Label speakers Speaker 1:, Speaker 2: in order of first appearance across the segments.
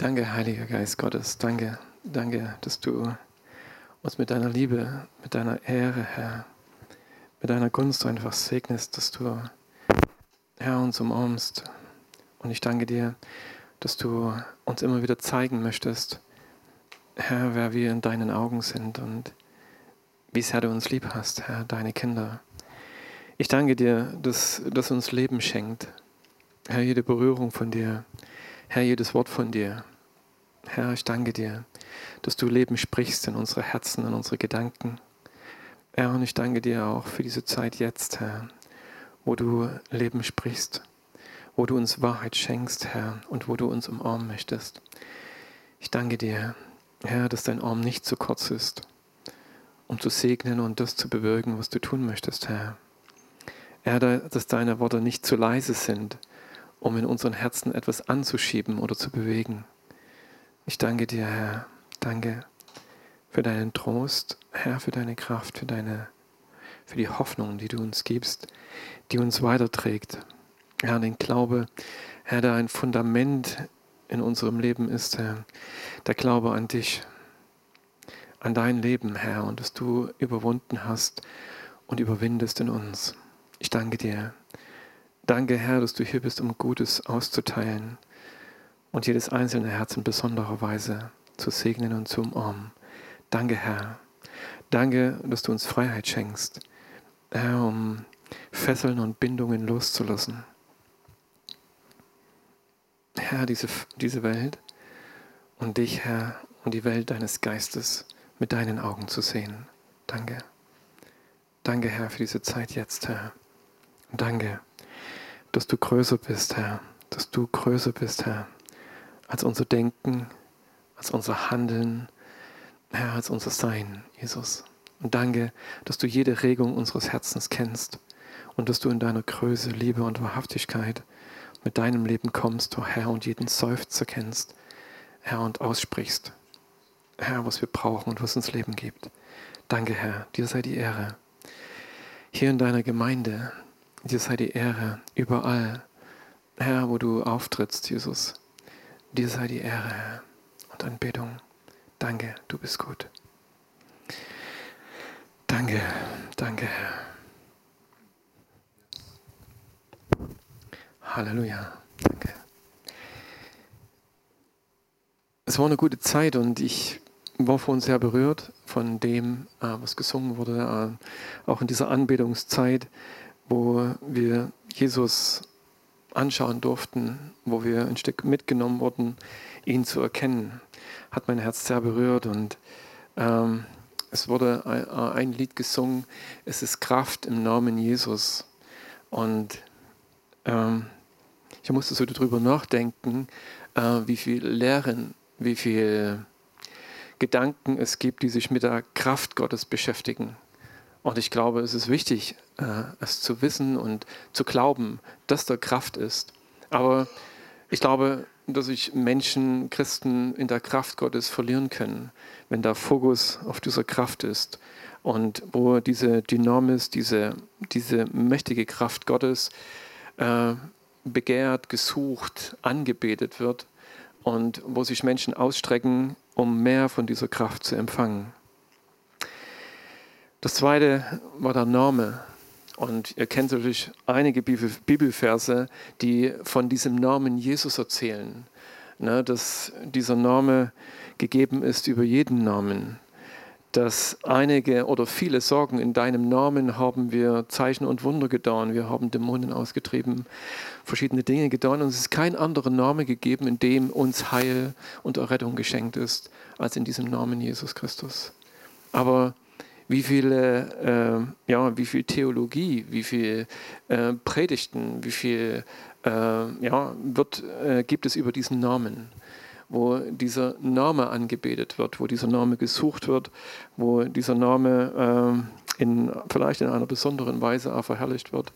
Speaker 1: Danke, Heiliger Geist Gottes. Danke, danke, dass du uns mit deiner Liebe, mit deiner Ehre, Herr, mit deiner Gunst einfach segnest, dass du, Herr, uns umarmst. Und ich danke dir, dass du uns immer wieder zeigen möchtest, Herr, wer wir in deinen Augen sind und wie sehr du uns lieb hast, Herr, deine Kinder. Ich danke dir, dass, dass uns Leben schenkt. Herr, jede Berührung von dir. Herr, jedes Wort von dir. Herr, ich danke dir, dass du Leben sprichst in unsere Herzen, in unsere Gedanken. Herr, und ich danke dir auch für diese Zeit jetzt, Herr, wo du Leben sprichst, wo du uns Wahrheit schenkst, Herr, und wo du uns umarmen möchtest. Ich danke dir, Herr, dass dein Arm nicht zu kurz ist, um zu segnen und das zu bewirken, was du tun möchtest, Herr. Herr, dass deine Worte nicht zu leise sind, um in unseren Herzen etwas anzuschieben oder zu bewegen. Ich danke dir, Herr. Danke für deinen Trost, Herr, für deine Kraft, für deine, für die Hoffnung, die du uns gibst, die uns weiterträgt. Herr, den Glaube, Herr, der ein Fundament in unserem Leben ist, Herr, der Glaube an dich, an dein Leben, Herr, und dass du überwunden hast und überwindest in uns. Ich danke dir. Danke, Herr, dass du hier bist, um Gutes auszuteilen und jedes einzelne Herz in besonderer Weise zu segnen und zu umarmen. Danke, Herr. Danke, dass du uns Freiheit schenkst, Herr, um Fesseln und Bindungen loszulassen. Herr, diese, diese Welt und dich, Herr, und die Welt deines Geistes mit deinen Augen zu sehen. Danke. Danke, Herr, für diese Zeit jetzt, Herr. Danke, dass du größer bist, Herr, dass du größer bist, Herr, als unser Denken, als unser Handeln, Herr, als unser Sein, Jesus. Und danke, dass du jede Regung unseres Herzens kennst und dass du in deiner Größe, Liebe und Wahrhaftigkeit mit deinem Leben kommst, oh Herr, und jeden Seufzer kennst, Herr, und aussprichst, Herr, was wir brauchen und was uns Leben gibt. Danke, Herr, dir sei die Ehre. Hier in deiner Gemeinde, dir sei die Ehre überall, Herr, wo du auftrittst, Jesus. Dir sei die Ehre, Herr, und Anbetung. Danke, du bist gut. Danke, danke, Herr. Halleluja, danke. Es war eine gute Zeit und ich war vorhin sehr berührt von dem, äh, was gesungen wurde, äh, auch in dieser Anbetungszeit, wo wir Jesus anschauen durften, wo wir ein Stück mitgenommen wurden, ihn zu erkennen, hat mein Herz sehr berührt und ähm, es wurde ein, Lied gesungen, es ist Kraft im Namen Jesus und ähm, ich musste so darüber nachdenken, äh, wie viel Lehren, wie viel Gedanken es gibt, die sich mit der Kraft Gottes beschäftigen. Und ich glaube, es ist wichtig, es zu wissen und zu glauben, dass da Kraft ist. Aber ich glaube, dass sich Menschen, Christen in der Kraft Gottes verlieren können, wenn der Fokus auf dieser Kraft ist und wo diese Dynamis, diese, diese mächtige Kraft Gottes äh, begehrt, gesucht, angebetet wird und wo sich Menschen ausstrecken, um mehr von dieser Kraft zu empfangen. Das zweite war der Name. Und ihr kennt natürlich einige Bibelverse, die von diesem Namen Jesus erzählen. Ne, dass dieser Name gegeben ist über jeden Namen. Dass einige oder viele sagen, in deinem Namen haben wir Zeichen und Wunder getan, wir haben Dämonen ausgetrieben, verschiedene Dinge getan. Und es ist kein anderer Name gegeben, in dem uns Heil und Errettung geschenkt ist, als in diesem Namen Jesus Christus. Aber wie viele, äh, ja, wie viel Theologie, wie viel äh, Predigten, wie viel äh, ja, wird, äh, gibt es über diesen Namen, wo dieser Name angebetet wird, wo dieser Name gesucht wird, wo dieser Name äh, in, vielleicht in einer besonderen Weise auch verherrlicht wird.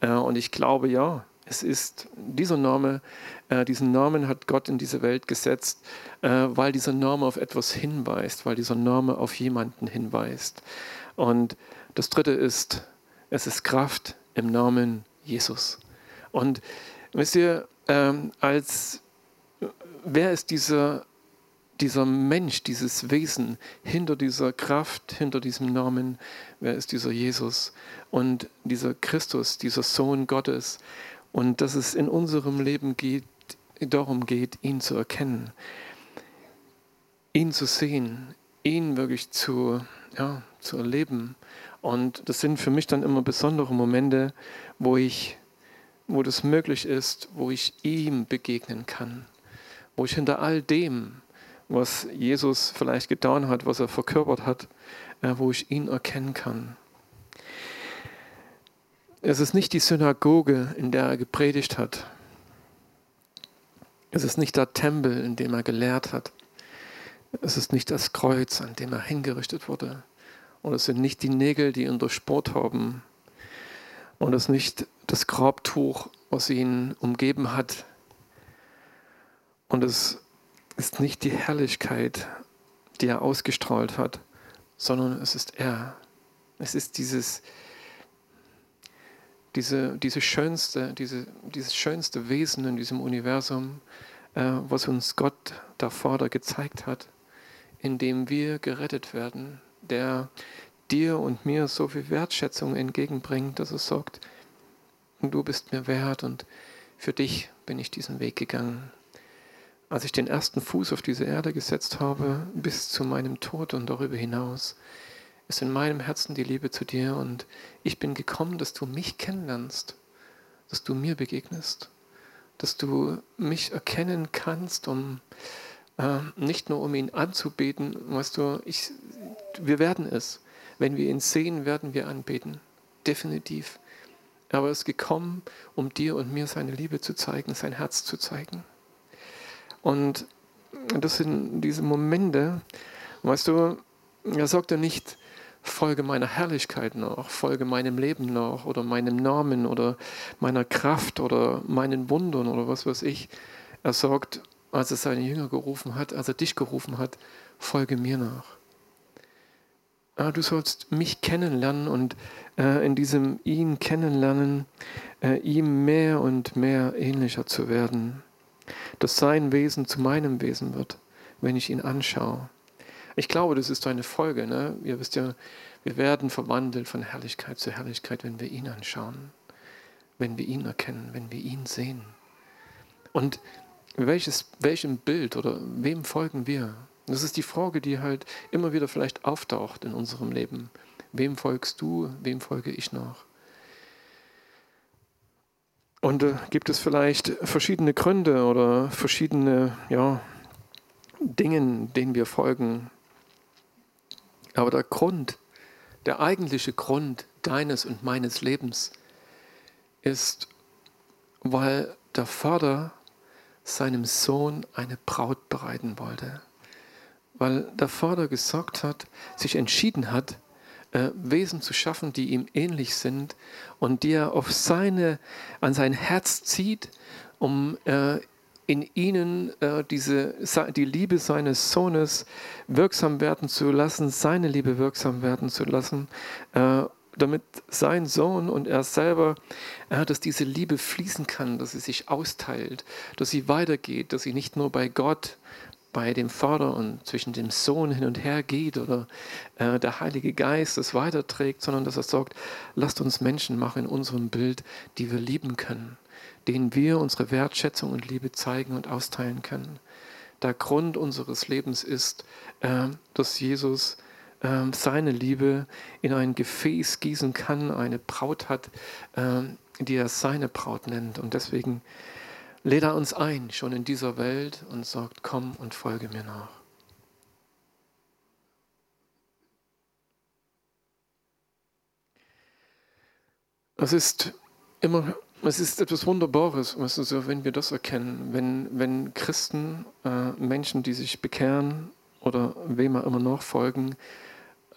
Speaker 1: Äh, und ich glaube, ja, es ist dieser Name, äh, diesen Namen hat Gott in diese Welt gesetzt, äh, weil dieser Name auf etwas hinweist, weil dieser Name auf jemanden hinweist. Und das Dritte ist, es ist Kraft im Namen Jesus. Und wisst ihr, ähm, als wer ist dieser, dieser Mensch, dieses Wesen hinter dieser Kraft, hinter diesem Namen? Wer ist dieser Jesus und dieser Christus, dieser Sohn Gottes? Und dass es in unserem Leben geht, darum geht, ihn zu erkennen, ihn zu sehen, ihn wirklich zu, ja, zu erleben. Und das sind für mich dann immer besondere Momente, wo ich, wo das möglich ist, wo ich ihm begegnen kann, wo ich hinter all dem, was Jesus vielleicht getan hat, was er verkörpert hat, äh, wo ich ihn erkennen kann. Es ist nicht die Synagoge, in der er gepredigt hat. Es ist nicht der Tempel, in dem er gelehrt hat. Es ist nicht das Kreuz, an dem er hingerichtet wurde. Und es sind nicht die Nägel, die ihn durchbohrt haben. Und es ist nicht das Grabtuch, was ihn umgeben hat. Und es ist nicht die Herrlichkeit, die er ausgestrahlt hat, sondern es ist er. Es ist dieses, diese, diese schönste, diese, dieses schönste Wesen in diesem Universum, äh, was uns Gott der Vater gezeigt hat, in dem wir gerettet werden, der dir und mir so viel Wertschätzung entgegenbringt, dass er sagt, du bist mir wert und für dich bin ich diesen Weg gegangen. Als ich den ersten Fuß auf diese Erde gesetzt habe, bis zu meinem Tod und darüber hinaus, ist in meinem Herzen die Liebe zu dir und ich bin gekommen, dass du mich kennenlernst, dass du mir begegnest, dass du mich erkennen kannst, um äh, nicht nur um ihn anzubeten, weißt du, ich, wir werden es. Wenn wir ihn sehen, werden wir anbeten. Definitiv. Aber er ist gekommen, um dir und mir seine Liebe zu zeigen, sein Herz zu zeigen. Und das sind diese Momente, weißt du, er sagt ja nicht, folge meiner Herrlichkeit nach, folge meinem Leben nach oder meinem Namen oder meiner Kraft oder meinen Wundern oder was weiß ich. Er sagt, als er seine Jünger gerufen hat, als er dich gerufen hat, folge mir nach. Ah, du sollst mich kennenlernen und äh, in diesem ihn kennenlernen, äh, ihm mehr und mehr ähnlicher zu werden, dass sein Wesen zu meinem Wesen wird, wenn ich ihn anschaue. Ich glaube, das ist eine Folge. Ne? Ihr wisst ja, wir werden verwandelt von Herrlichkeit zu Herrlichkeit, wenn wir ihn anschauen, wenn wir ihn erkennen, wenn wir ihn sehen. Und welches, welchem Bild oder wem folgen wir? Das ist die Frage, die halt immer wieder vielleicht auftaucht in unserem Leben. Wem folgst du, wem folge ich nach? Und äh, gibt es vielleicht verschiedene Gründe oder verschiedene ja, Dinge, denen wir folgen? Aber der Grund, der eigentliche Grund deines und meines Lebens ist, weil der Vater seinem Sohn eine Braut bereiten wollte. Weil der Vater gesagt hat, sich entschieden hat, äh, Wesen zu schaffen, die ihm ähnlich sind und die er auf seine, an sein Herz zieht, um äh, in ihnen äh, diese, die Liebe seines Sohnes wirksam werden zu lassen, seine Liebe wirksam werden zu lassen, äh, damit sein Sohn und er selber, äh, dass diese Liebe fließen kann, dass sie sich austeilt, dass sie weitergeht, dass sie nicht nur bei Gott, bei dem Vater und zwischen dem Sohn hin und her geht oder äh, der Heilige Geist es weiterträgt, sondern dass er sagt, lasst uns Menschen machen in unserem Bild, die wir lieben können denen wir unsere Wertschätzung und Liebe zeigen und austeilen können. Der Grund unseres Lebens ist, äh, dass Jesus äh, seine Liebe in ein Gefäß gießen kann, eine Braut hat, äh, die er seine Braut nennt. Und deswegen lädt er uns ein, schon in dieser Welt, und sagt, komm und folge mir nach. Es ist immer es ist etwas Wunderbares, wenn wir das erkennen, wenn, wenn Christen, äh, Menschen, die sich bekehren oder wem auch immer nachfolgen,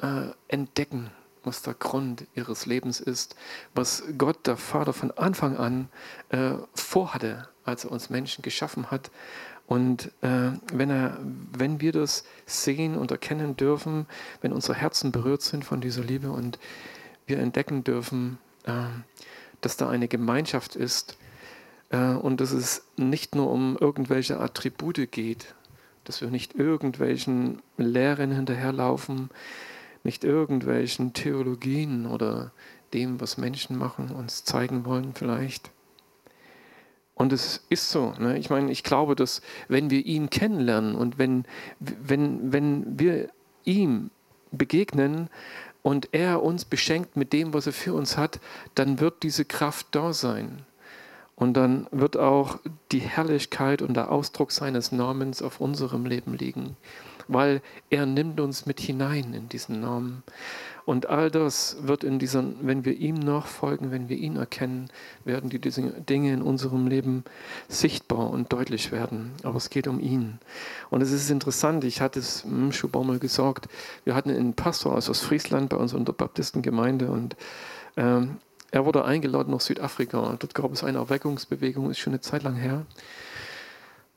Speaker 1: äh, entdecken, was der Grund ihres Lebens ist, was Gott, der Vater, von Anfang an äh, vorhatte, als er uns Menschen geschaffen hat. Und äh, wenn, er, wenn wir das sehen und erkennen dürfen, wenn unsere Herzen berührt sind von dieser Liebe und wir entdecken dürfen, äh, dass da eine Gemeinschaft ist, äh, und dass es nicht nur um irgendwelche Attribute geht, dass wir nicht irgendwelchen Lehren hinterherlaufen, nicht irgendwelchen Theologien oder dem, was Menschen machen, uns zeigen wollen vielleicht. Und es ist so. Ne? Ich meine, ich glaube, dass wenn wir ihn kennenlernen und wenn, wenn, wenn wir ihm begegnen und er uns beschenkt mit dem, was er für uns hat, dann wird diese Kraft da sein. Und dann wird auch die Herrlichkeit und der Ausdruck seines Namens auf unserem Leben liegen, weil er nimmt uns mit hinein in diesen Namen. Und all das wird in diesen, wenn wir ihm nachfolgen, wenn wir ihn erkennen, werden die Dinge in unserem Leben sichtbar und deutlich werden. Aber es geht um ihn. Und es ist interessant, ich hatte es im mal gesagt, wir hatten einen Pastor aus Friesland bei uns in der Baptistengemeinde und ähm, er wurde eingeladen nach Südafrika. Dort gab es eine Erweckungsbewegung, ist schon eine Zeit lang her.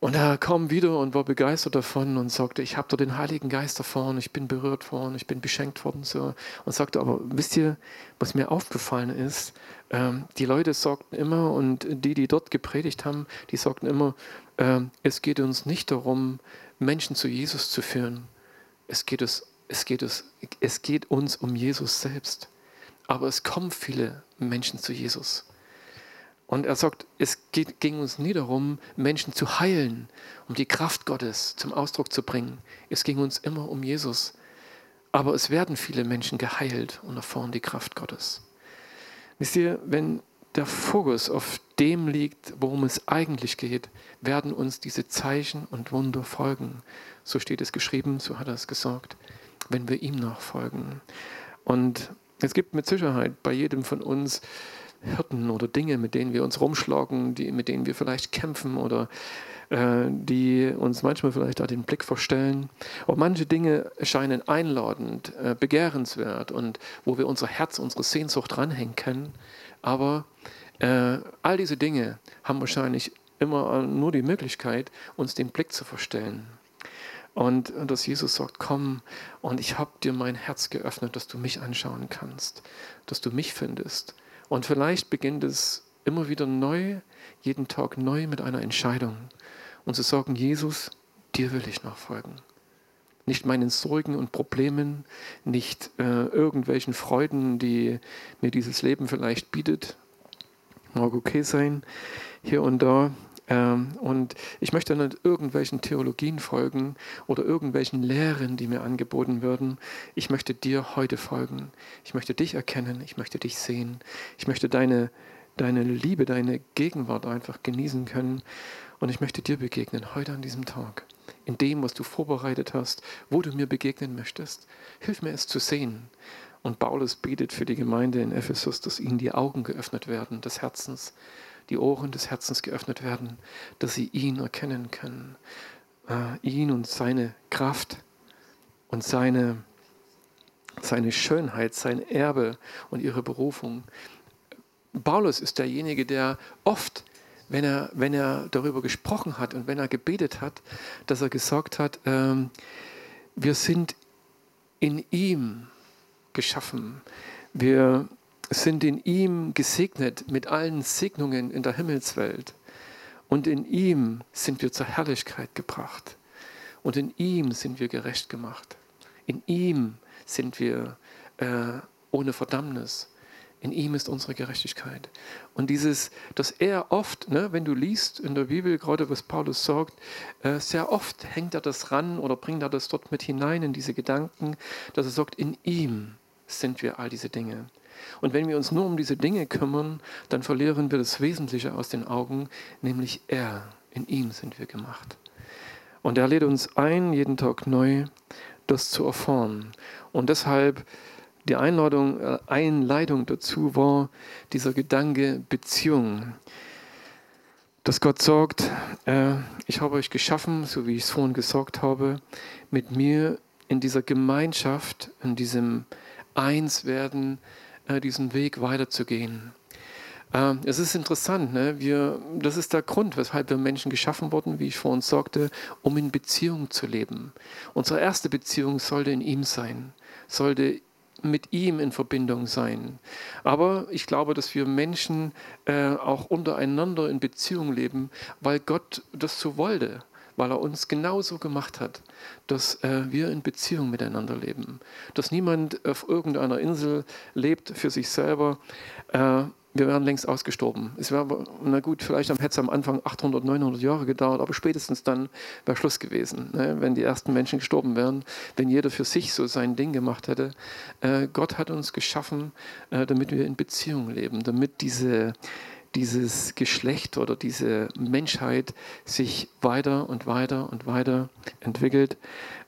Speaker 1: Und er kam wieder und war begeistert davon und sagte, ich habe da den Heiligen Geist erfahren, ich bin berührt worden, ich bin beschenkt worden. So. Und sagte, aber wisst ihr, was mir aufgefallen ist? Ähm, die Leute sagten immer, und die, die dort gepredigt haben, die sagten immer, äh, es geht uns nicht darum, Menschen zu Jesus zu führen. Es geht, es, es, geht, es, es geht uns um Jesus selbst. Aber es kommen viele Menschen zu Jesus. Und er sagt, es geht, ging uns nie darum, Menschen zu heilen, um die Kraft Gottes zum Ausdruck zu bringen. Es ging uns immer um Jesus. Aber es werden viele Menschen geheilt und erfahren die Kraft Gottes. Wisst ihr, wenn der Fokus auf dem liegt, worum es eigentlich geht, werden uns diese Zeichen und Wunder folgen. So steht es geschrieben, so hat er es gesagt, wenn wir ihm nachfolgen. Und es gibt mit Sicherheit bei jedem von uns Hirten oder Dinge, mit denen wir uns rumschlagen, die, mit denen wir vielleicht kämpfen oder äh, die uns manchmal vielleicht da den Blick verstellen. Auch manche Dinge erscheinen einladend, äh, begehrenswert und wo wir unser Herz, unsere Sehnsucht dranhängen können. Aber äh, all diese Dinge haben wahrscheinlich immer nur die Möglichkeit, uns den Blick zu verstellen. Und, dass Jesus sagt, komm und ich habe dir mein Herz geöffnet, dass du mich anschauen kannst, dass du mich findest und vielleicht beginnt es immer wieder neu, jeden Tag neu mit einer Entscheidung. Und zu sagen, Jesus, dir will ich nachfolgen. Nicht meinen Sorgen und Problemen, nicht äh, irgendwelchen Freuden, die mir dieses Leben vielleicht bietet. Mag okay sein, hier und da, und ich möchte nicht irgendwelchen Theologien folgen oder irgendwelchen Lehren, die mir angeboten würden. Ich möchte dir heute folgen. Ich möchte dich erkennen. Ich möchte dich sehen. Ich möchte deine, deine Liebe, deine Gegenwart einfach genießen können. Und ich möchte dir begegnen heute an diesem Tag. In dem, was du vorbereitet hast, wo du mir begegnen möchtest. Hilf mir es zu sehen. Und Paulus betet für die Gemeinde in Ephesus, dass ihnen die Augen geöffnet werden des Herzens, die Ohren des Herzens geöffnet werden, dass sie ihn erkennen können. Äh, ihn und seine Kraft und seine, seine Schönheit, sein Erbe und ihre Berufung. Paulus ist derjenige, der oft, wenn er, wenn er darüber gesprochen hat und wenn er gebetet hat, dass er gesagt hat, ähm, wir sind in ihm geschaffen. Wir, sind in ihm gesegnet mit allen Segnungen in der Himmelswelt. Und in ihm sind wir zur Herrlichkeit gebracht. Und in ihm sind wir gerecht gemacht. In ihm sind wir äh, ohne Verdammnis. In ihm ist unsere Gerechtigkeit. Und dieses, dass er oft, ne, wenn du liest in der Bibel, gerade was Paulus sagt, äh, sehr oft hängt er das ran oder bringt er das dort mit hinein in diese Gedanken, dass er sagt, in ihm sind wir all diese Dinge. Und wenn wir uns nur um diese Dinge kümmern, dann verlieren wir das Wesentliche aus den Augen, nämlich er. In ihm sind wir gemacht. Und er lädt uns ein, jeden Tag neu das zu erfahren. Und deshalb die Einladung, äh, Einleitung dazu war dieser Gedanke Beziehung. Dass Gott sagt, äh, ich habe euch geschaffen, so wie ich es vorhin gesagt habe, mit mir in dieser Gemeinschaft, in diesem Einswerden, diesen Weg weiterzugehen. Ähm, es ist interessant, ne? wir, das ist der Grund, weshalb wir Menschen geschaffen wurden, wie ich vorhin sagte, um in Beziehung zu leben. Unsere erste Beziehung sollte in ihm sein, sollte mit ihm in Verbindung sein. Aber ich glaube, dass wir Menschen äh, auch untereinander in Beziehung leben, weil Gott das so wollte, weil er uns genauso gemacht hat, dass äh, wir in Beziehung miteinander leben. Dass niemand auf irgendeiner Insel lebt für sich selber. Äh, wir wären längst ausgestorben. Es wäre, na gut, vielleicht hätte es am Anfang 800, 900 Jahre gedauert, aber spätestens dann wäre Schluss gewesen, ne? wenn die ersten Menschen gestorben wären, wenn jeder für sich so sein Ding gemacht hätte. Äh, Gott hat uns geschaffen, äh, damit wir in Beziehung leben, damit diese, dieses Geschlecht oder diese Menschheit sich weiter und weiter und weiter entwickelt.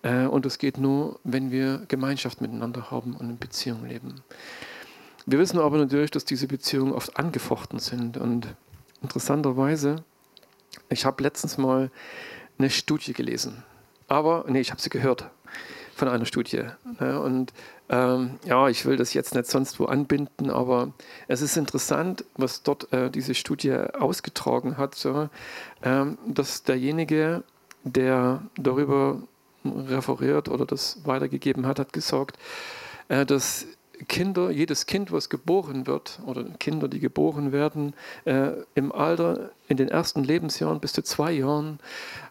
Speaker 1: Äh, und es geht nur, wenn wir Gemeinschaft miteinander haben und in Beziehung leben. Wir wissen aber natürlich, dass diese Beziehungen oft angefochten sind. Und interessanterweise, ich habe letztens mal eine Studie gelesen. Aber, nee, ich habe sie gehört von einer Studie. Ne? Und ähm, ja, ich will das jetzt nicht sonst wo anbinden, aber es ist interessant, was dort äh, diese Studie ausgetragen hat, so, ähm, dass derjenige, der darüber referiert oder das weitergegeben hat, hat gesagt, äh, dass Kinder, jedes Kind, was geboren wird, oder Kinder, die geboren werden, äh, im Alter, in den ersten Lebensjahren bis zu zwei Jahren,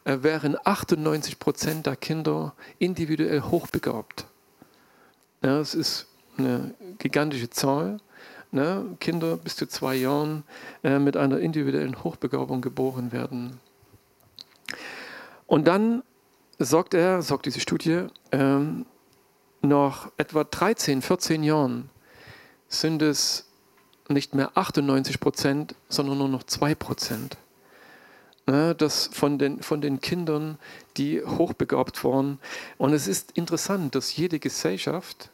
Speaker 1: äh, wären 98 Prozent der Kinder individuell hochbegabt. Ja, das ist eine gigantische Zahl. Ne? Kinder bis zu zwei Jahren äh, mit einer individuellen Hochbegabung geboren werden. Und dann sagt er, sagt diese Studie, ähm, nach etwa 13, 14 Jahren sind es nicht mehr 98 Prozent, sondern nur noch 2 Prozent. Ne, das von den, von den Kindern, die hochbegabt waren. Und es ist interessant, dass jede Gesellschaft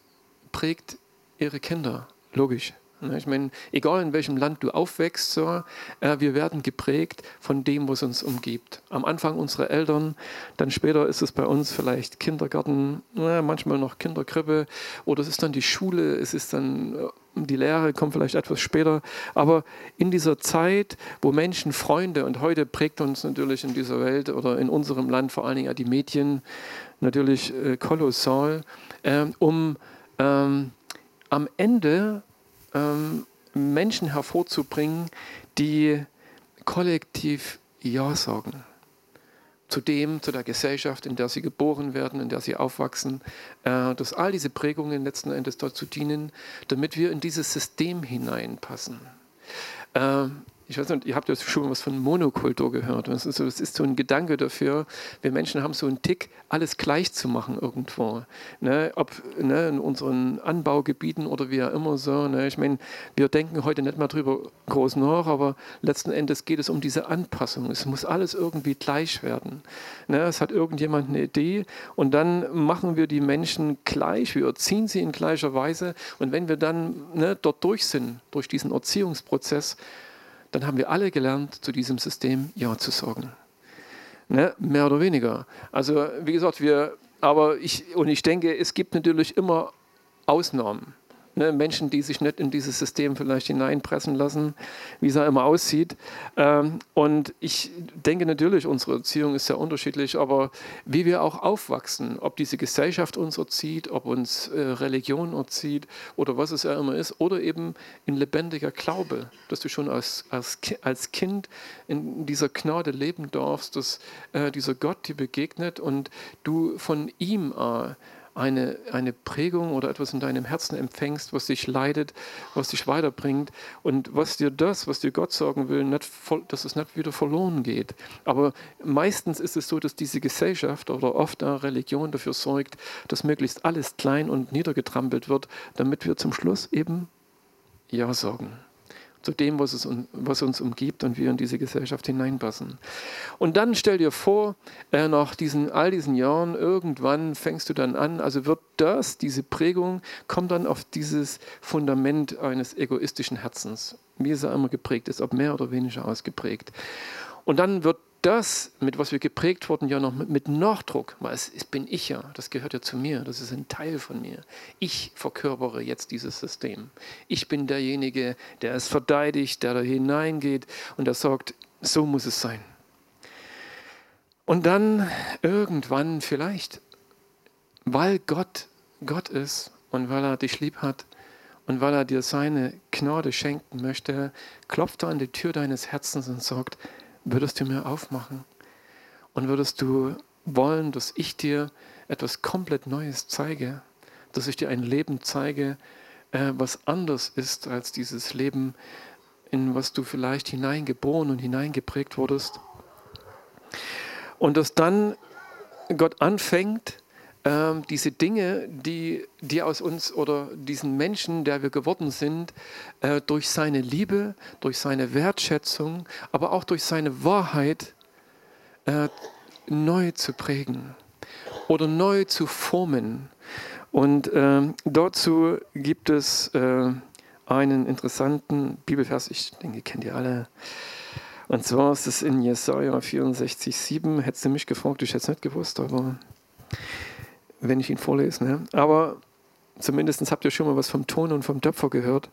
Speaker 1: prägt ihre Kinder, logisch. Ich meine, egal in welchem Land du aufwächst, so, äh, wir werden geprägt von dem, was uns umgibt. Am Anfang unsere Eltern, dann später ist es bei uns vielleicht Kindergarten, na, manchmal noch Kinderkrippe oder es ist dann die Schule, es ist dann äh, die Lehre, kommt vielleicht etwas später. Aber in dieser Zeit, wo Menschen, Freunde und heute prägt uns natürlich in dieser Welt oder in unserem Land vor allen Dingen die Medien natürlich äh, kolossal, äh, um ähm, am Ende ähm, Menschen hervorzubringen, die kollektiv Ja sagen. Zu dem, zu der Gesellschaft, in der sie geboren werden, in der sie aufwachsen, äh, dass all diese Prägungen letzten Endes dazu dienen, damit wir in dieses System hineinpassen. Ähm, ich weiß nicht, ihr habt ja schon mal was von Monokultur gehört. Das ist, ist so ein Gedanke dafür, wir Menschen haben so einen Tick, alles gleich zu machen irgendwo. Ne? Ob ne, in unseren Anbaugebieten oder wie auch immer so. Ne? Ich meine, wir denken heute nicht mehr drüber groß nach, aber letzten Endes geht es um diese Anpassung. Es muss alles irgendwie gleich werden. Ne? Es hat irgendjemand eine Idee und dann machen wir die Menschen gleich, wir erziehen sie in gleicher Weise. Und wenn wir dann ne, dort durch sind, durch diesen Erziehungsprozess, dann haben wir alle gelernt, zu diesem System Ja zu sagen. Ne? Mehr oder weniger. Also wie gesagt, wir, aber ich, und ich denke, es gibt natürlich immer Ausnahmen ne, Menschen, die sich nicht in dieses System vielleicht hineinpressen lassen, wie es auch immer aussieht. Ähm, und ich denke natürlich, unsere Erziehung ist sehr unterschiedlich, aber wie wir auch aufwachsen, ob diese Gesellschaft uns erzieht, ob uns äh, Religion erzieht oder was es auch immer ist, oder eben in lebendiger Glaube, dass du schon als, als, als Kind in dieser Gnade leben darfst, dass äh, dieser Gott dir begegnet und du von ihm äh, eine, eine Prägung oder etwas in deinem Herzen empfängst, was dich leidet, was dich weiterbringt und was dir das, was dir Gott sagen will, nicht, dass es nicht wieder verloren geht. Aber meistens ist es so, dass diese Gesellschaft oder oft eine Religion dafür sorgt, dass möglichst alles klein und niedergetrampelt wird, damit wir zum Schluss eben Ja sagen zu dem, was, es, was uns umgibt und wir in diese Gesellschaft hineinpassen. Und dann stell dir vor, äh, nach diesen, all diesen Jahren, irgendwann fängst du dann an, also wird das, diese Prägung, kommt dann auf dieses Fundament eines egoistischen Herzens, wie es ja immer geprägt ist, ob mehr oder weniger ausgeprägt. Und dann wird das, mit was wir geprägt wurden, ja noch mit, mit Nachdruck, weil es, es, bin ich ja, das gehört ja zu mir, das ist ein Teil von mir. Ich verkörpere jetzt dieses System. Ich bin derjenige, der es verteidigt, der da hineingeht und der sagt, so muss es sein. Und dann irgendwann vielleicht, weil Gott Gott ist und weil er dich lieb hat und weil er dir seine Gnade schenken möchte, klopft er an die Tür deines Herzens und sagt, würdest du mir aufmachen? Und würdest du wollen, dass ich dir etwas komplett Neues zeige, dass ich dir ein Leben zeige, äh, was anders ist als dieses Leben, in was du vielleicht hineingeboren und hineingeprägt wurdest. Und dass dann Gott anfängt, ähm, diese Dinge, die, die aus uns oder diesen Menschen, der wir geworden sind, äh, durch seine Liebe, durch seine Wertschätzung, aber auch durch seine Wahrheit äh, neu zu prägen oder neu zu formen. Und äh, dazu gibt es äh, einen interessanten Bibelvers, ich denke, kennt ihr alle. Und zwar ist es in Jesaja 64, 7. Hättest du mich gefragt, ich hätte es nicht gewusst, aber wenn ich ihn vorlese. Ne? Aber zumindest habt ihr schon mal was vom Ton und vom Töpfer gehört.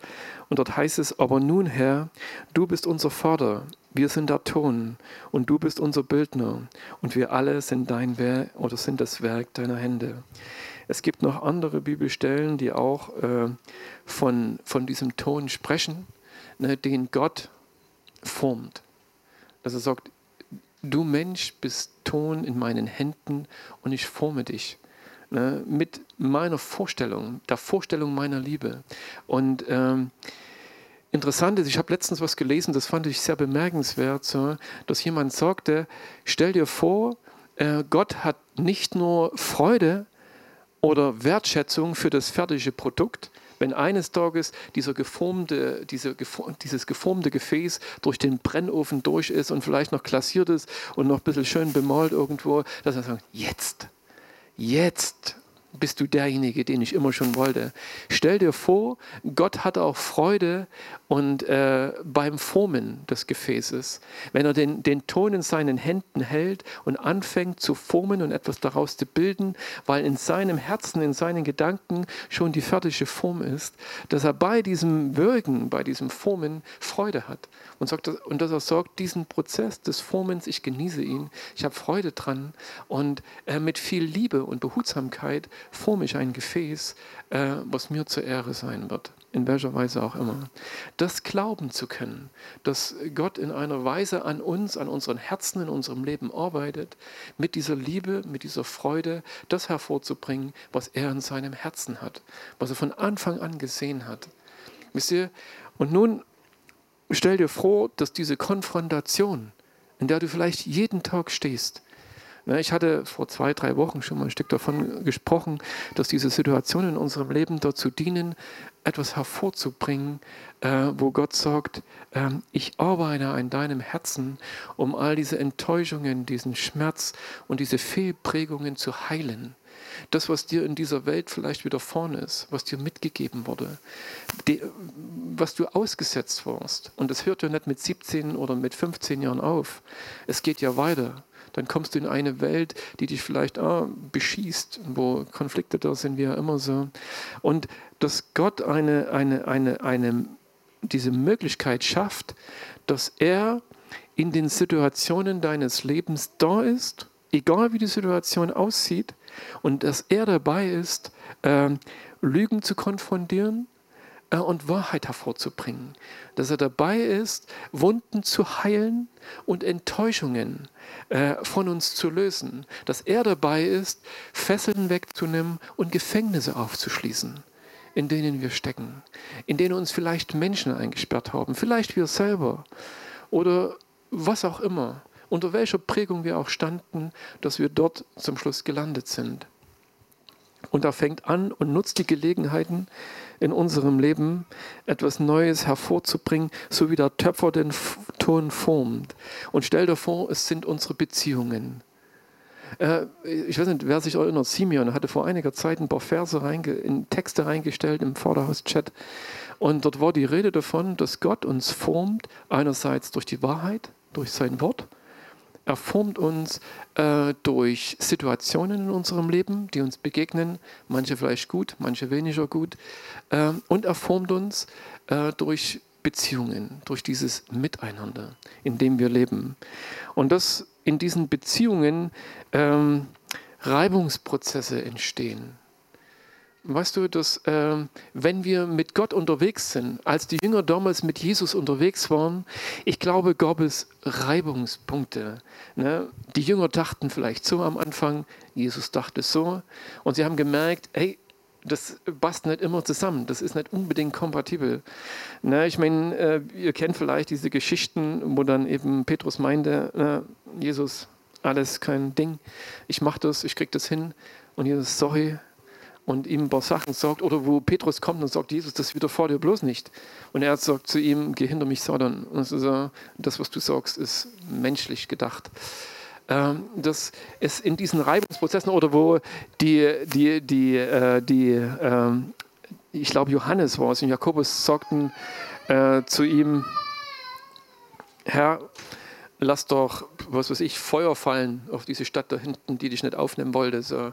Speaker 1: Und dort heißt es, aber nun Herr, du bist unser Vater, wir sind der Ton und du bist unser Bildner und wir alle sind dein Werk oder sind das Werk deiner Hände. Es gibt noch andere Bibelstellen, die auch äh, von, von diesem Ton sprechen, ne, den Gott formt. Dass er sagt, du Mensch bist Ton in meinen Händen und ich forme dich ne, mit meiner Vorstellung, der Vorstellung meiner Liebe. Und ähm, interessant ist, ich habe letztens was gelesen, das fand ich sehr bemerkenswert, so, dass jemand sagte, stell dir vor, äh, Gott hat nicht nur Freude oder Wertschätzung für das fertige Produkt, wenn eines Tages dieser geformte, diese, dieses geformte Gefäß durch den Brennofen durch ist und vielleicht noch klassiert ist und noch ein bisschen schön bemalt irgendwo, dass er sagt, jetzt, jetzt bist du derjenige, den ich immer schon wollte. Stell dir vor, Gott hat auch Freude und äh, beim Formen des Gefäßes, wenn er den, den Ton in seinen Händen hält und anfängt zu formen und etwas daraus zu bilden, weil in seinem Herzen, in seinen Gedanken schon die fertige Form ist, dass er bei diesem Wirken, bei diesem Formen Freude hat und, sagt, und dass er sagt, diesen Prozess des Formens, ich genieße ihn, ich habe Freude dran und äh, mit viel Liebe und Behutsamkeit forme ich ein Gefäß, äh, was mir zur Ehre sein wird, in welcher Weise auch immer. Das glauben zu können, dass Gott in einer Weise an uns, an unseren Herzen, in unserem Leben arbeitet, mit dieser Liebe, mit dieser Freude, das hervorzubringen, was er in seinem Herzen hat, was er von Anfang an gesehen hat. Wisst ihr, und nun Stell dir vor, dass diese Konfrontation, in der du vielleicht jeden Tag stehst, ich hatte vor zwei, drei Wochen schon mal ein Stück davon gesprochen, dass diese Situationen in unserem Leben dazu dienen, etwas hervorzubringen, äh, wo Gott sagt, ähm, ich arbeite an deinem Herzen, um all diese Enttäuschungen, diesen Schmerz und diese Fehlprägungen zu heilen das, was dir in dieser Welt vielleicht wieder vorne ist, was dir mitgegeben wurde, die, was du ausgesetzt warst. Und das hört ja nicht mit 17 oder mit 15 Jahren auf. Es geht ja weiter. Dann kommst du in eine Welt, die dich vielleicht ah, beschießt, wo Konflikte da sind, wie ja immer so. Und dass Gott eine, eine, eine, eine, diese Möglichkeit schafft, dass er in den Situationen deines Lebens da ist, egal wie die Situation aussieht, und dass er dabei ist, äh, Lügen zu konfrontieren und Wahrheit hervorzubringen. Dass er dabei ist, Wunden zu heilen und Enttäuschungen äh, von uns zu lösen. Dass er dabei ist, Fesseln wegzunehmen und Gefängnisse aufzuschließen in denen wir stecken, in denen uns vielleicht Menschen eingesperrt haben, vielleicht wir selber oder was auch immer unter welcher Prägung wir auch standen, dass wir dort zum Schluss gelandet sind. Und er fängt an und nutzt die Gelegenheiten in unserem Leben, etwas Neues hervorzubringen, so wie der Töpfer den Ton formt. Und stell dir vor, es sind unsere Beziehungen. Äh, ich weiß nicht, wer sich erinnert, Simeon hatte vor einiger Zeit ein paar Verse reinge in Texte reingestellt im Vorderhaus-Chat. Und dort war die Rede davon, dass Gott uns formt, einerseits durch die Wahrheit, durch sein Wort, er formt uns äh, durch Situationen in unserem Leben, die uns begegnen, manche vielleicht gut, manche weniger gut. Äh, und er formt uns äh, durch Beziehungen, durch dieses Miteinander, in dem wir leben. Und dass in diesen Beziehungen ähm, Reibungsprozesse entstehen. Weißt du, dass äh, wenn wir mit Gott unterwegs sind, als die Jünger damals mit Jesus unterwegs waren, ich glaube, gab es Reibungspunkte. Ne? Die Jünger dachten vielleicht so am Anfang, Jesus dachte so. Und sie haben gemerkt, hey, das passt nicht immer zusammen. Das ist nicht unbedingt kompatibel. Ne, ich meine, äh, ihr kennt vielleicht diese Geschichten, wo dann eben Petrus meinte, äh, Jesus, alles kein Ding. Ich mache das, ich kriege das hin. Und Jesus, sorry. Und ihm ein paar Sachen sagt. Oder wo Petrus kommt und sagt, Jesus, das wieder vor dir bloß nicht. Und er sagt zu ihm, geh hinter mich, Satan. Und so, das, was du sagst, ist menschlich gedacht. Ähm, dass es in diesen Reibungsprozessen oder wo die, die, die, äh, die ähm, ich glaube Johannes war es und Jakobus sagten äh, zu ihm, Herr, lass doch, was weiß ich, Feuer fallen auf diese Stadt da hinten, die dich nicht aufnehmen wollte. So.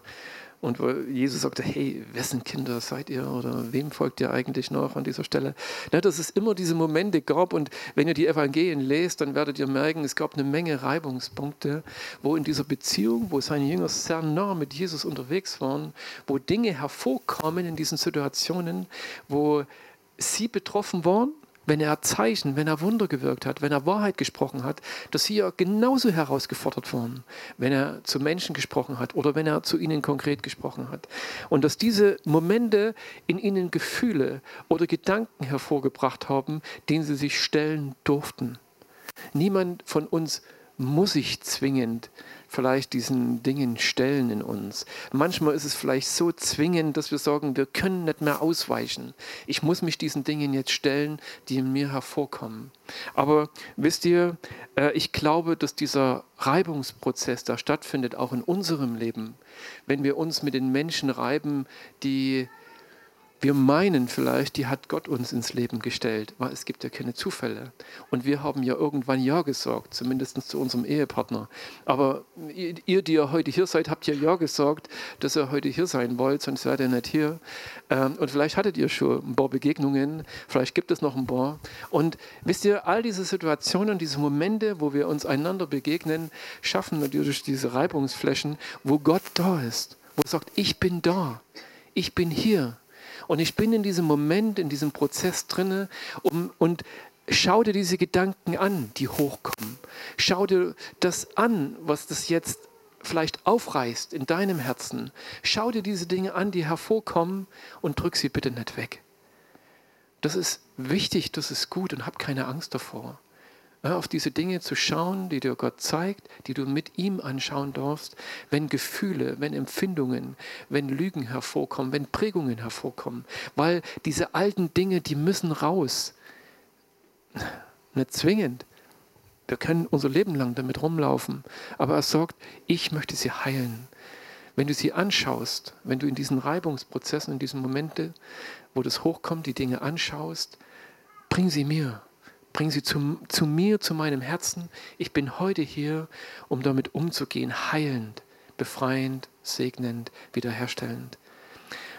Speaker 1: Und wo Jesus sagte, hey, wessen Kinder seid ihr oder wem folgt ihr eigentlich noch an dieser Stelle? Ja, dass es immer diese Momente gab und wenn ihr die Evangelien lest, dann werdet ihr merken, es gab eine Menge Reibungspunkte, wo in dieser Beziehung, wo seine Jünger sehr nah mit Jesus unterwegs waren, wo Dinge hervorkommen in diesen Situationen, wo sie betroffen waren wenn er Zeichen, wenn er Wunder gewirkt hat, wenn er Wahrheit gesprochen hat, dass sie ja genauso herausgefordert waren, wenn er zu Menschen gesprochen hat oder wenn er zu ihnen konkret gesprochen hat. Und dass diese Momente in ihnen Gefühle oder Gedanken hervorgebracht haben, denen sie sich stellen durften. Niemand von uns muss sich zwingend vielleicht diesen Dingen stellen in uns. Manchmal ist es vielleicht so zwingend, dass wir sagen, wir können nicht mehr ausweichen. Ich muss mich diesen Dingen jetzt stellen, die in mir hervorkommen. Aber wisst ihr, äh, ich glaube, dass dieser Reibungsprozess, der stattfindet, auch in unserem Leben, wenn wir uns mit den Menschen reiben, die wir meinen vielleicht, die hat Gott uns ins Leben gestellt, weil es gibt ja keine Zufälle. Und wir haben ja irgendwann Ja gesagt, zumindest zu unserem Ehepartner. Aber ihr, die ja heute hier seid, habt ja Ja gesagt, dass ihr heute hier sein wollt, sonst seid ihr nicht hier. Ähm, und vielleicht hattet ihr schon ein paar Begegnungen, vielleicht gibt es noch ein paar. Und wisst ihr, all diese Situationen, diese Momente, wo wir uns einander begegnen, schaffen natürlich diese Reibungsflächen, wo Gott da ist, wo er sagt, ich bin da, ich bin hier. Und ich bin in diesem Moment, in diesem Prozess drinne um, und schau dir diese Gedanken an, die hochkommen. Schau dir das an, was das jetzt vielleicht aufreißt in deinem Herzen. Schau dir diese Dinge an, die hervorkommen und drück sie bitte nicht weg. Das ist wichtig, das ist gut und hab keine Angst davor auf diese Dinge zu schauen, die dir Gott zeigt, die du mit ihm anschauen darfst, wenn Gefühle, wenn Empfindungen, wenn Lügen hervorkommen, wenn Prägungen hervorkommen. Weil diese alten Dinge, die müssen raus. Nicht zwingend. Wir können unser Leben lang damit rumlaufen. Aber er sagt, ich möchte sie heilen. Wenn du sie anschaust, wenn du in diesen Reibungsprozessen, in diesen Momenten, wo das hochkommt, die Dinge anschaust, bring sie mir Bring sie zu, zu mir, zu meinem Herzen. Ich bin heute hier, um damit umzugehen, heilend, befreiend, segnend, wiederherstellend.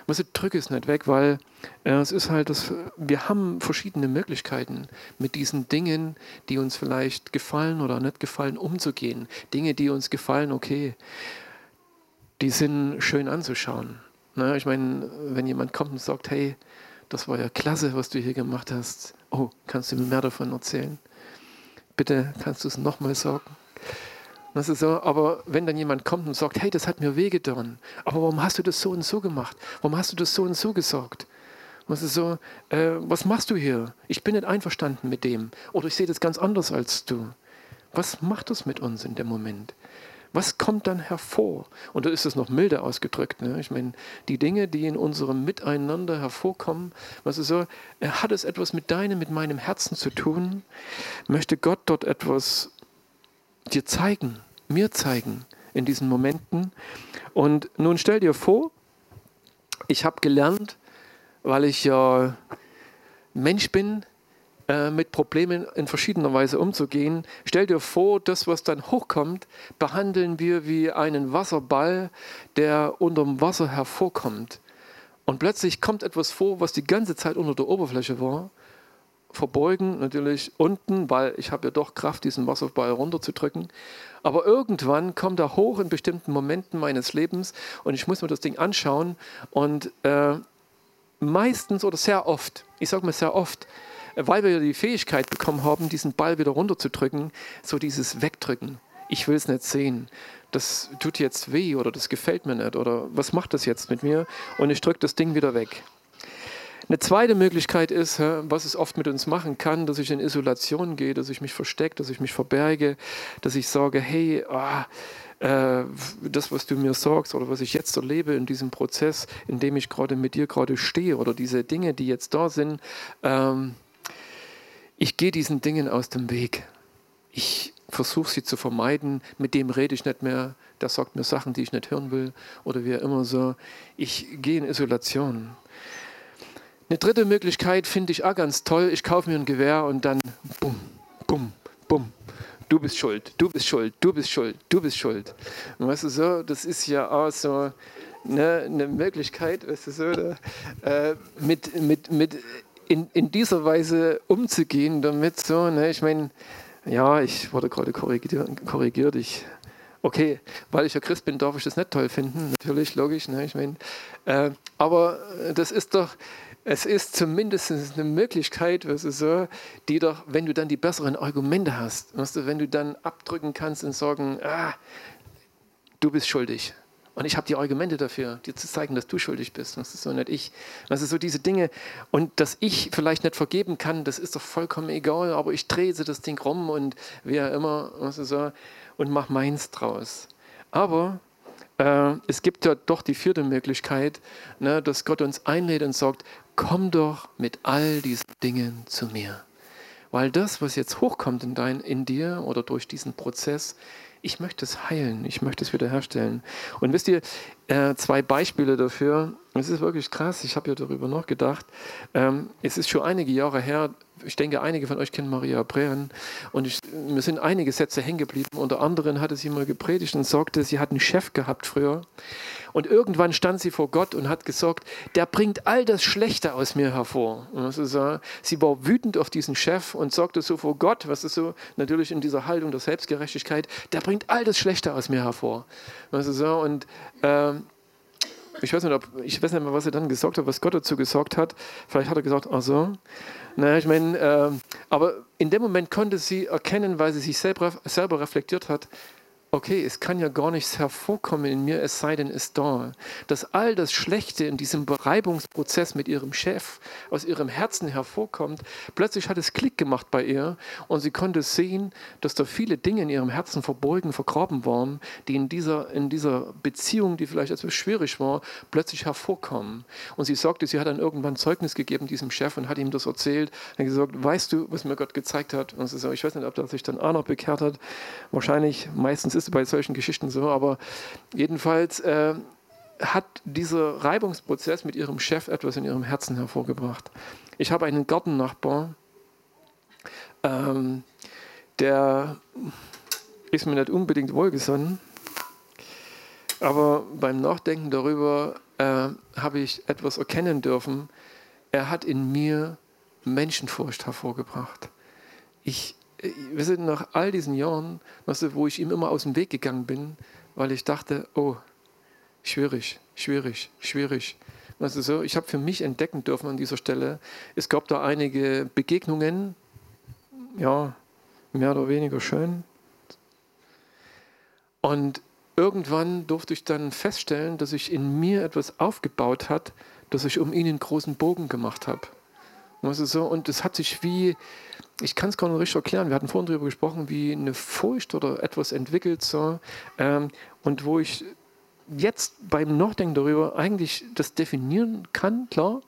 Speaker 1: Was drücke es nicht weg, weil äh, es ist halt, dass wir haben verschiedene Möglichkeiten, mit diesen Dingen, die uns vielleicht gefallen oder nicht gefallen, umzugehen. Dinge, die uns gefallen, okay, die sind schön anzuschauen. Na, ich meine, wenn jemand kommt und sagt, hey, das war ja klasse, was du hier gemacht hast. Oh, kannst du mir mehr davon erzählen? Bitte kannst du es nochmal sagen? Das ist so, aber wenn dann jemand kommt und sagt, hey, das hat mir wehgetan, aber warum hast du das so und so gemacht? Warum hast du das so und so gesagt? Was ist so, äh, was machst du hier? Ich bin nicht einverstanden mit dem. Oder ich sehe das ganz anders als du. Was macht das mit uns in dem Moment? Was kommt dann hervor? Und da ist es noch milder ausgedrückt. Ne? Ich meine, die Dinge, die in unserem Miteinander hervorkommen, was ist so, hat es etwas mit deinem, mit meinem Herzen zu tun? Möchte Gott dort etwas dir zeigen, mir zeigen in diesen Momenten? Und nun stell dir vor, ich habe gelernt, weil ich ja Mensch bin, äh, mit Problemen in verschiedener Weise umzugehen. Stell dir vor, das, was dann hochkommt, behandeln wir wie einen Wasserball, der unterm Wasser hervorkommt. Und plötzlich kommt etwas vor, was die ganze Zeit unter der Oberfläche war. verborgen, natürlich unten, weil ich habe ja doch Kraft, diesen Wasserball runterzudrücken. Aber irgendwann kommt er hoch in bestimmten Momenten meines Lebens und ich muss mir das Ding anschauen und äh, meistens oder sehr oft, ich sage mal sehr oft, weil wir die Fähigkeit bekommen haben, diesen Ball wieder runterzudrücken, so dieses Wegdrücken. Ich will es nicht sehen. Das tut jetzt weh oder das gefällt mir nicht oder was macht das jetzt mit mir? Und ich drücke das Ding wieder weg. Eine zweite Möglichkeit ist, was es oft mit uns machen kann, dass ich in Isolation gehe, dass ich mich verstecke, dass ich mich verberge, dass ich sage, hey, äh, das, was du mir sagst oder was ich jetzt erlebe in diesem Prozess, in dem ich gerade mit dir gerade stehe oder diese Dinge, die jetzt da sind, ähm, ich gehe diesen Dingen aus dem Weg. Ich versuche sie zu vermeiden, mit dem rede ich nicht mehr, der sagt mir Sachen, die ich nicht hören will oder wie immer so. Ich gehe in Isolation. Eine dritte Möglichkeit finde ich auch ganz toll. Ich kaufe mir ein Gewehr und dann bumm, bumm, bumm. Du bist schuld, du bist schuld, du bist schuld, du bist schuld. Und weißt du so, das ist ja auch so eine, eine Möglichkeit, weißt du so, da, äh, mit, mit, mit in, in dieser Weise umzugehen damit. So, ne? Ich meine, ja, ich wurde gerade korrigiert, korrigiert. Ich, okay, weil ich ja Christ bin, darf ich das nicht toll finden. Natürlich, logisch. Ne? Ich meine, äh, aber das ist doch es ist zumindest eine Möglichkeit, weißt du, so, die doch, wenn du dann die besseren Argumente hast, weißt du, wenn du dann abdrücken kannst und sagen, ah, du bist schuldig. Und ich habe die Argumente dafür, dir zu zeigen, dass du schuldig bist. Das ist so nicht ich. Das ist so diese Dinge. Und dass ich vielleicht nicht vergeben kann, das ist doch vollkommen egal. Aber ich drehe das Ding rum und auch immer, weißt du, so, und mache meins draus. Aber äh, es gibt ja doch die vierte Möglichkeit, ne, dass Gott uns einlädt und sagt, komm doch mit all diesen Dingen zu mir. Weil das, was jetzt hochkommt in, dein, in dir oder durch diesen Prozess, ich möchte es heilen, ich möchte es wiederherstellen. Und wisst ihr, äh, zwei Beispiele dafür, es ist wirklich krass, ich habe ja darüber nachgedacht. Ähm, es ist schon einige Jahre her, ich denke, einige von euch kennen Maria Brehren und ich, mir sind einige Sätze hängen geblieben. Unter anderem hatte sie mal gepredigt und sagte, sie hat einen Chef gehabt früher und irgendwann stand sie vor Gott und hat gesagt, der bringt all das Schlechte aus mir hervor. Sie war wütend auf diesen Chef und sagte so vor Gott, was ist so, natürlich in dieser Haltung der Selbstgerechtigkeit, der bringt all das Schlechte aus mir hervor. Und äh, ich weiß, nicht, ob, ich weiß nicht mehr, was er dann gesagt hat, was Gott dazu gesagt hat. Vielleicht hat er gesagt, ach so. Naja, ich meine, äh, aber in dem Moment konnte sie erkennen, weil sie sich selber, selber reflektiert hat, okay, es kann ja gar nichts hervorkommen in mir, es sei denn, es da. Dass all das Schlechte in diesem Bereibungsprozess mit ihrem Chef aus ihrem Herzen hervorkommt, plötzlich hat es Klick gemacht bei ihr und sie konnte sehen, dass da viele Dinge in ihrem Herzen verborgen, vergraben waren, die in dieser, in dieser Beziehung, die vielleicht etwas schwierig war, plötzlich hervorkommen. Und sie sagte, sie hat dann irgendwann Zeugnis gegeben diesem Chef und hat ihm das erzählt. Er gesagt, weißt du, was mir Gott gezeigt hat? Und sie sagt, ich weiß nicht, ob er sich dann auch noch bekehrt hat. Wahrscheinlich, meistens ist ist bei solchen Geschichten so, aber jedenfalls äh, hat dieser Reibungsprozess mit ihrem Chef etwas in ihrem Herzen hervorgebracht. Ich habe einen Gartennachbar, ähm, der ist mir nicht unbedingt wohlgesonnen, aber beim Nachdenken darüber äh, habe ich etwas erkennen dürfen. Er hat in mir Menschenfurcht hervorgebracht. Ich wir sind nach all diesen Jahren, weißt du, wo ich ihm immer aus dem Weg gegangen bin, weil ich dachte, oh, schwierig, schwierig, schwierig. Weißt du, so, ich habe für mich entdecken dürfen an dieser Stelle, es gab da einige Begegnungen, ja, mehr oder weniger schön. Und irgendwann durfte ich dann feststellen, dass sich in mir etwas aufgebaut hat, dass ich um ihn einen großen Bogen gemacht habe. Du, so, und es hat sich wie, ich kann es gar nicht richtig erklären. Wir hatten vorhin darüber gesprochen, wie eine Furcht oder etwas entwickelt so, ähm, und wo ich jetzt beim Nachdenken darüber eigentlich das definieren kann, klar,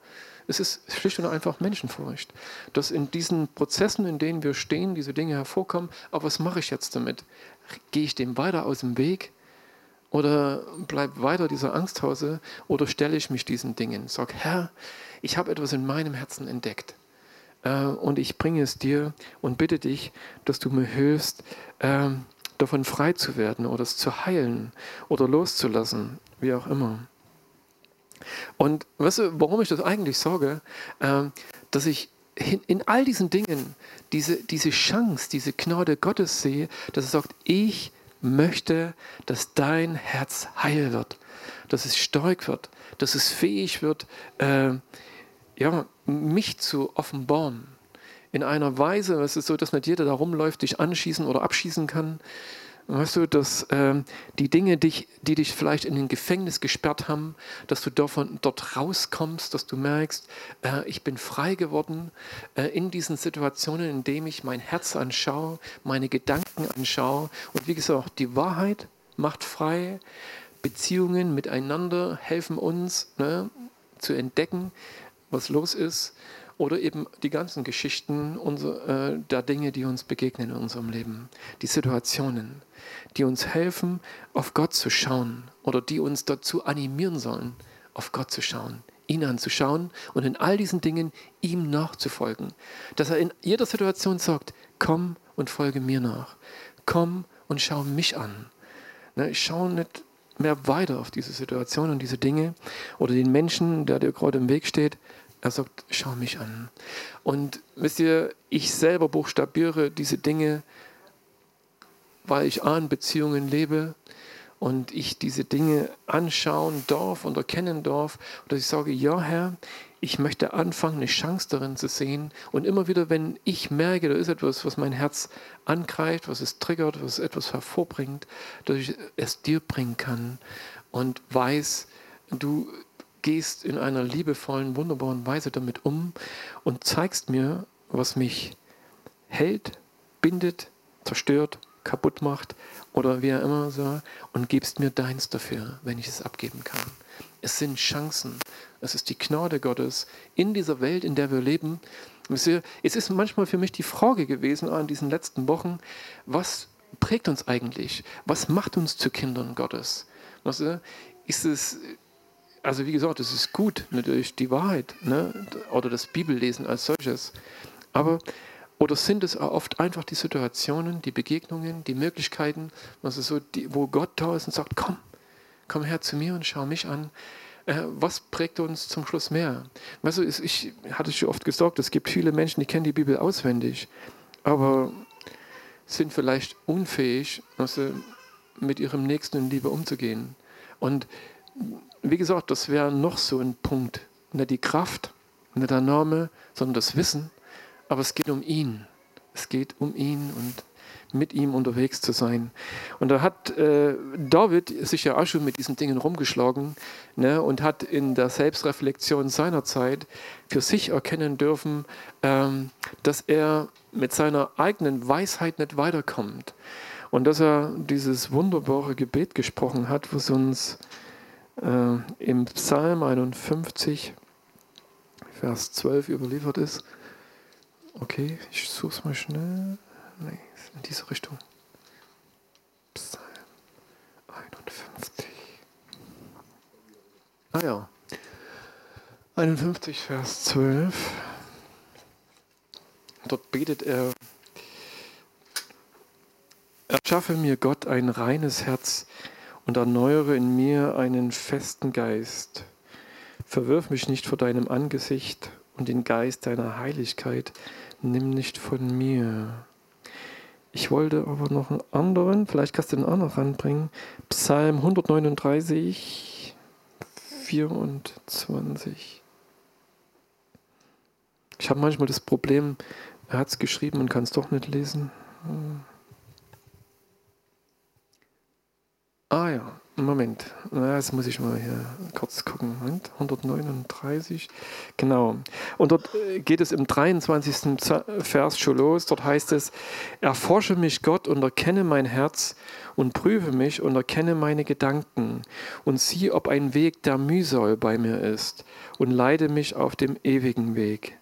Speaker 1: es ist schlicht und einfach Menschenfurcht. Dass in diesen Prozessen, in denen wir stehen, diese Dinge hervorkommen, aber was mache ich jetzt damit? Gehe ich dem weiter aus dem Weg? Oder bleibt weiter dieser Angsthause? Oder stelle ich mich diesen Dingen? Sag, Herr, ich habe etwas in meinem Herzen entdeckt und ich bringe es dir und bitte dich, dass du mir hilfst, äh, davon frei zu werden oder es zu heilen oder loszulassen, wie auch immer. Und weißt du, warum ich das eigentlich sage? Äh, dass ich in, in all diesen Dingen diese, diese Chance, diese Gnade Gottes sehe, dass er sagt, ich möchte, dass dein Herz heil wird, dass es stark wird, dass es fähig wird, äh, ja, mich zu offenbaren. In einer Weise, es ist so, dass nicht jeder da rumläuft, dich anschießen oder abschießen kann, Weißt du, dass ähm, die Dinge, die, die dich vielleicht in den Gefängnis gesperrt haben, dass du davon, dort rauskommst, dass du merkst, äh, ich bin frei geworden äh, in diesen Situationen, in denen ich mein Herz anschaue, meine Gedanken anschaue. Und wie gesagt, die Wahrheit macht frei. Beziehungen miteinander helfen uns ne, zu entdecken, was los ist oder eben die ganzen Geschichten äh, der Dinge, die uns begegnen in unserem Leben, die Situationen, die uns helfen, auf Gott zu schauen oder die uns dazu animieren sollen, auf Gott zu schauen, ihn anzuschauen und in all diesen Dingen ihm nachzufolgen. Dass er in jeder Situation sagt, komm und folge mir nach, komm und schau mich an. Ne, ich schaue nicht mehr weiter auf diese Situation und diese Dinge oder den Menschen, der dir gerade im Weg steht, er sagt, schau mich an. Und wisst ihr, ich selber buchstabiere diese Dinge, weil ich an Beziehungen lebe und ich diese Dinge anschauen darf und erkennen darf. Und dass ich sage, ja Herr, ich möchte anfangen, eine Chance darin zu sehen. Und immer wieder, wenn ich merke, da ist etwas, was mein Herz angreift, was es triggert, was etwas hervorbringt, dass ich es dir bringen kann und weiß, du gehst in einer liebevollen, wunderbaren Weise damit um und zeigst mir, was mich hält, bindet, zerstört, kaputt macht oder wie er immer so und gibst mir deins dafür, wenn ich es abgeben kann. Es sind Chancen. Es ist die Gnade Gottes in dieser Welt, in der wir leben. Es ist manchmal für mich die Frage gewesen an diesen letzten Wochen, was prägt uns eigentlich? Was macht uns zu Kindern Gottes? Ist es also wie gesagt, es ist gut, natürlich die Wahrheit ne? oder das Bibellesen als solches. Aber oder sind es oft einfach die Situationen, die Begegnungen, die Möglichkeiten, also so die, wo Gott da ist und sagt, komm, komm her zu mir und schau mich an. Äh, was prägt uns zum Schluss mehr? Weißt du, ich hatte schon oft gesagt, es gibt viele Menschen, die kennen die Bibel auswendig, aber sind vielleicht unfähig, also mit ihrem Nächsten in Liebe umzugehen. Und wie gesagt, das wäre noch so ein Punkt. Nicht die Kraft, nicht der Name, sondern das Wissen. Aber es geht um ihn. Es geht um ihn und mit ihm unterwegs zu sein. Und da hat äh, David sich ja auch schon mit diesen Dingen rumgeschlagen ne, und hat in der Selbstreflexion seiner Zeit für sich erkennen dürfen, ähm, dass er mit seiner eigenen Weisheit nicht weiterkommt. Und dass er dieses wunderbare Gebet gesprochen hat, was uns äh, im Psalm 51, Vers 12 überliefert ist. Okay, ich suche es mal schnell. Nee, in diese Richtung. Psalm 51. Ah ja. 51, Vers 12. Dort betet er, erschaffe mir Gott ein reines Herz und erneuere in mir einen festen Geist. Verwirf mich nicht vor deinem Angesicht und den Geist deiner Heiligkeit nimm nicht von mir. Ich wollte aber noch einen anderen, vielleicht kannst du den auch noch ranbringen. Psalm 139, 24. Ich habe manchmal das Problem, er hat es geschrieben und kann es doch nicht lesen. Hm. Ah ja, Moment. Jetzt muss ich mal hier kurz gucken. Moment. 139. Genau. Und dort äh, geht es im 23. Vers schon los. Dort heißt es, erforsche mich Gott und erkenne mein Herz und prüfe mich und erkenne meine Gedanken und sieh, ob ein Weg der Mühsal bei mir ist und leide mich auf dem ewigen Weg.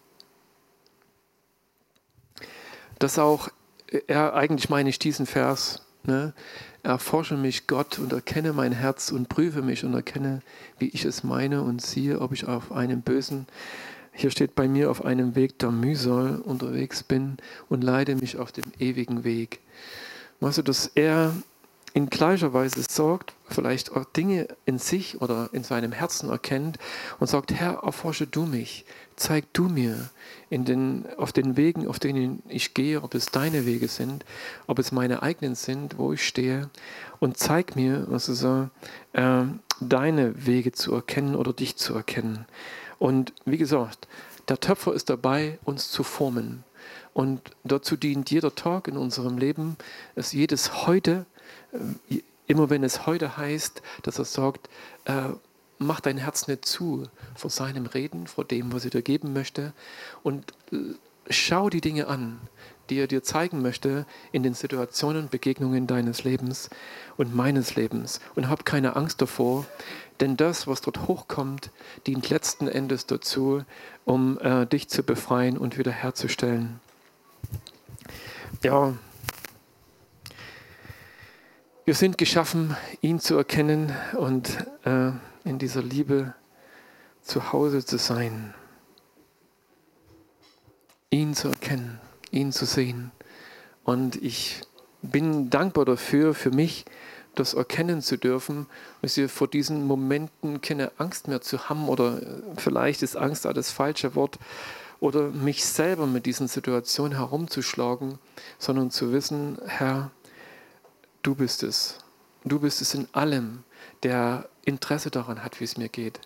Speaker 1: Das auch, äh, eigentlich meine ich diesen Vers, ne? Erforsche mich, Gott, und erkenne mein Herz und prüfe mich und erkenne, wie ich es meine und siehe, ob ich auf einem bösen, hier steht bei mir, auf einem Weg der Mühsal unterwegs bin und leide mich auf dem ewigen Weg. Weißt du, dass er in gleicher Weise sorgt, vielleicht auch Dinge in sich oder in seinem Herzen erkennt und sagt, Herr, erforsche du mich, zeig du mir in den, auf den Wegen, auf denen ich gehe, ob es deine Wege sind, ob es meine eigenen sind, wo ich stehe und zeig mir, also so, äh, deine Wege zu erkennen oder dich zu erkennen. Und wie gesagt, der Töpfer ist dabei, uns zu formen. Und dazu dient jeder Tag in unserem Leben, dass jedes heute, immer wenn es heute heißt, dass er sagt, äh, mach dein Herz nicht zu vor seinem Reden, vor dem, was er dir geben möchte und äh, schau die Dinge an, die er dir zeigen möchte in den Situationen, Begegnungen deines Lebens und meines Lebens. Und hab keine Angst davor, denn das, was dort hochkommt, dient letzten Endes dazu, um äh, dich zu befreien und wiederherzustellen. Ja, wir sind geschaffen, ihn zu erkennen und äh, in dieser Liebe zu Hause zu sein. Ihn zu erkennen, ihn zu sehen. Und ich bin dankbar dafür, für mich, das erkennen zu dürfen, dass wir vor diesen Momenten keine Angst mehr zu haben oder äh, vielleicht ist Angst auch das falsche Wort oder mich selber mit diesen Situationen herumzuschlagen, sondern zu wissen, Herr, du bist es. Du bist es in allem, der Interesse daran hat, wie es mir geht.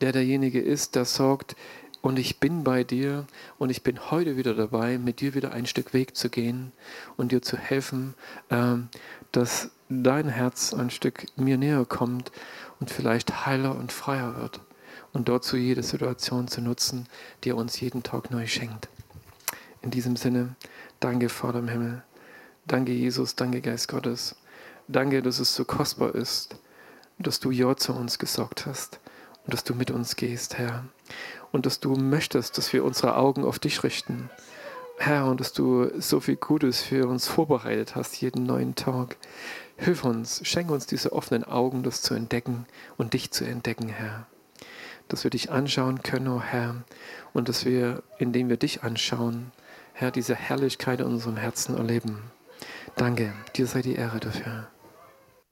Speaker 1: Der derjenige ist, der sagt, und ich bin bei dir und ich bin heute wieder dabei, mit dir wieder ein Stück Weg zu gehen und dir zu helfen, ähm, dass dein Herz ein Stück mir näher kommt und vielleicht heiler und freier wird. Und dazu jede Situation zu nutzen, die er uns jeden Tag neu schenkt. In diesem Sinne, danke Vater im Himmel. Danke Jesus, danke Geist Gottes. Danke, dass es so kostbar ist, dass du Ja zu uns gesagt hast und dass du mit uns gehst, Herr und dass du möchtest, dass wir unsere Augen auf dich richten. Herr, und dass du so viel Gutes für uns vorbereitet hast, jeden neuen Tag. Hilf uns, schenke uns diese offenen Augen, das zu entdecken und dich zu entdecken, Herr. Dass wir dich anschauen können, oh Herr, und dass wir, indem wir dich anschauen, Herr, diese Herrlichkeit in unserem Herzen erleben. Danke, dir sei die Ehre dafür.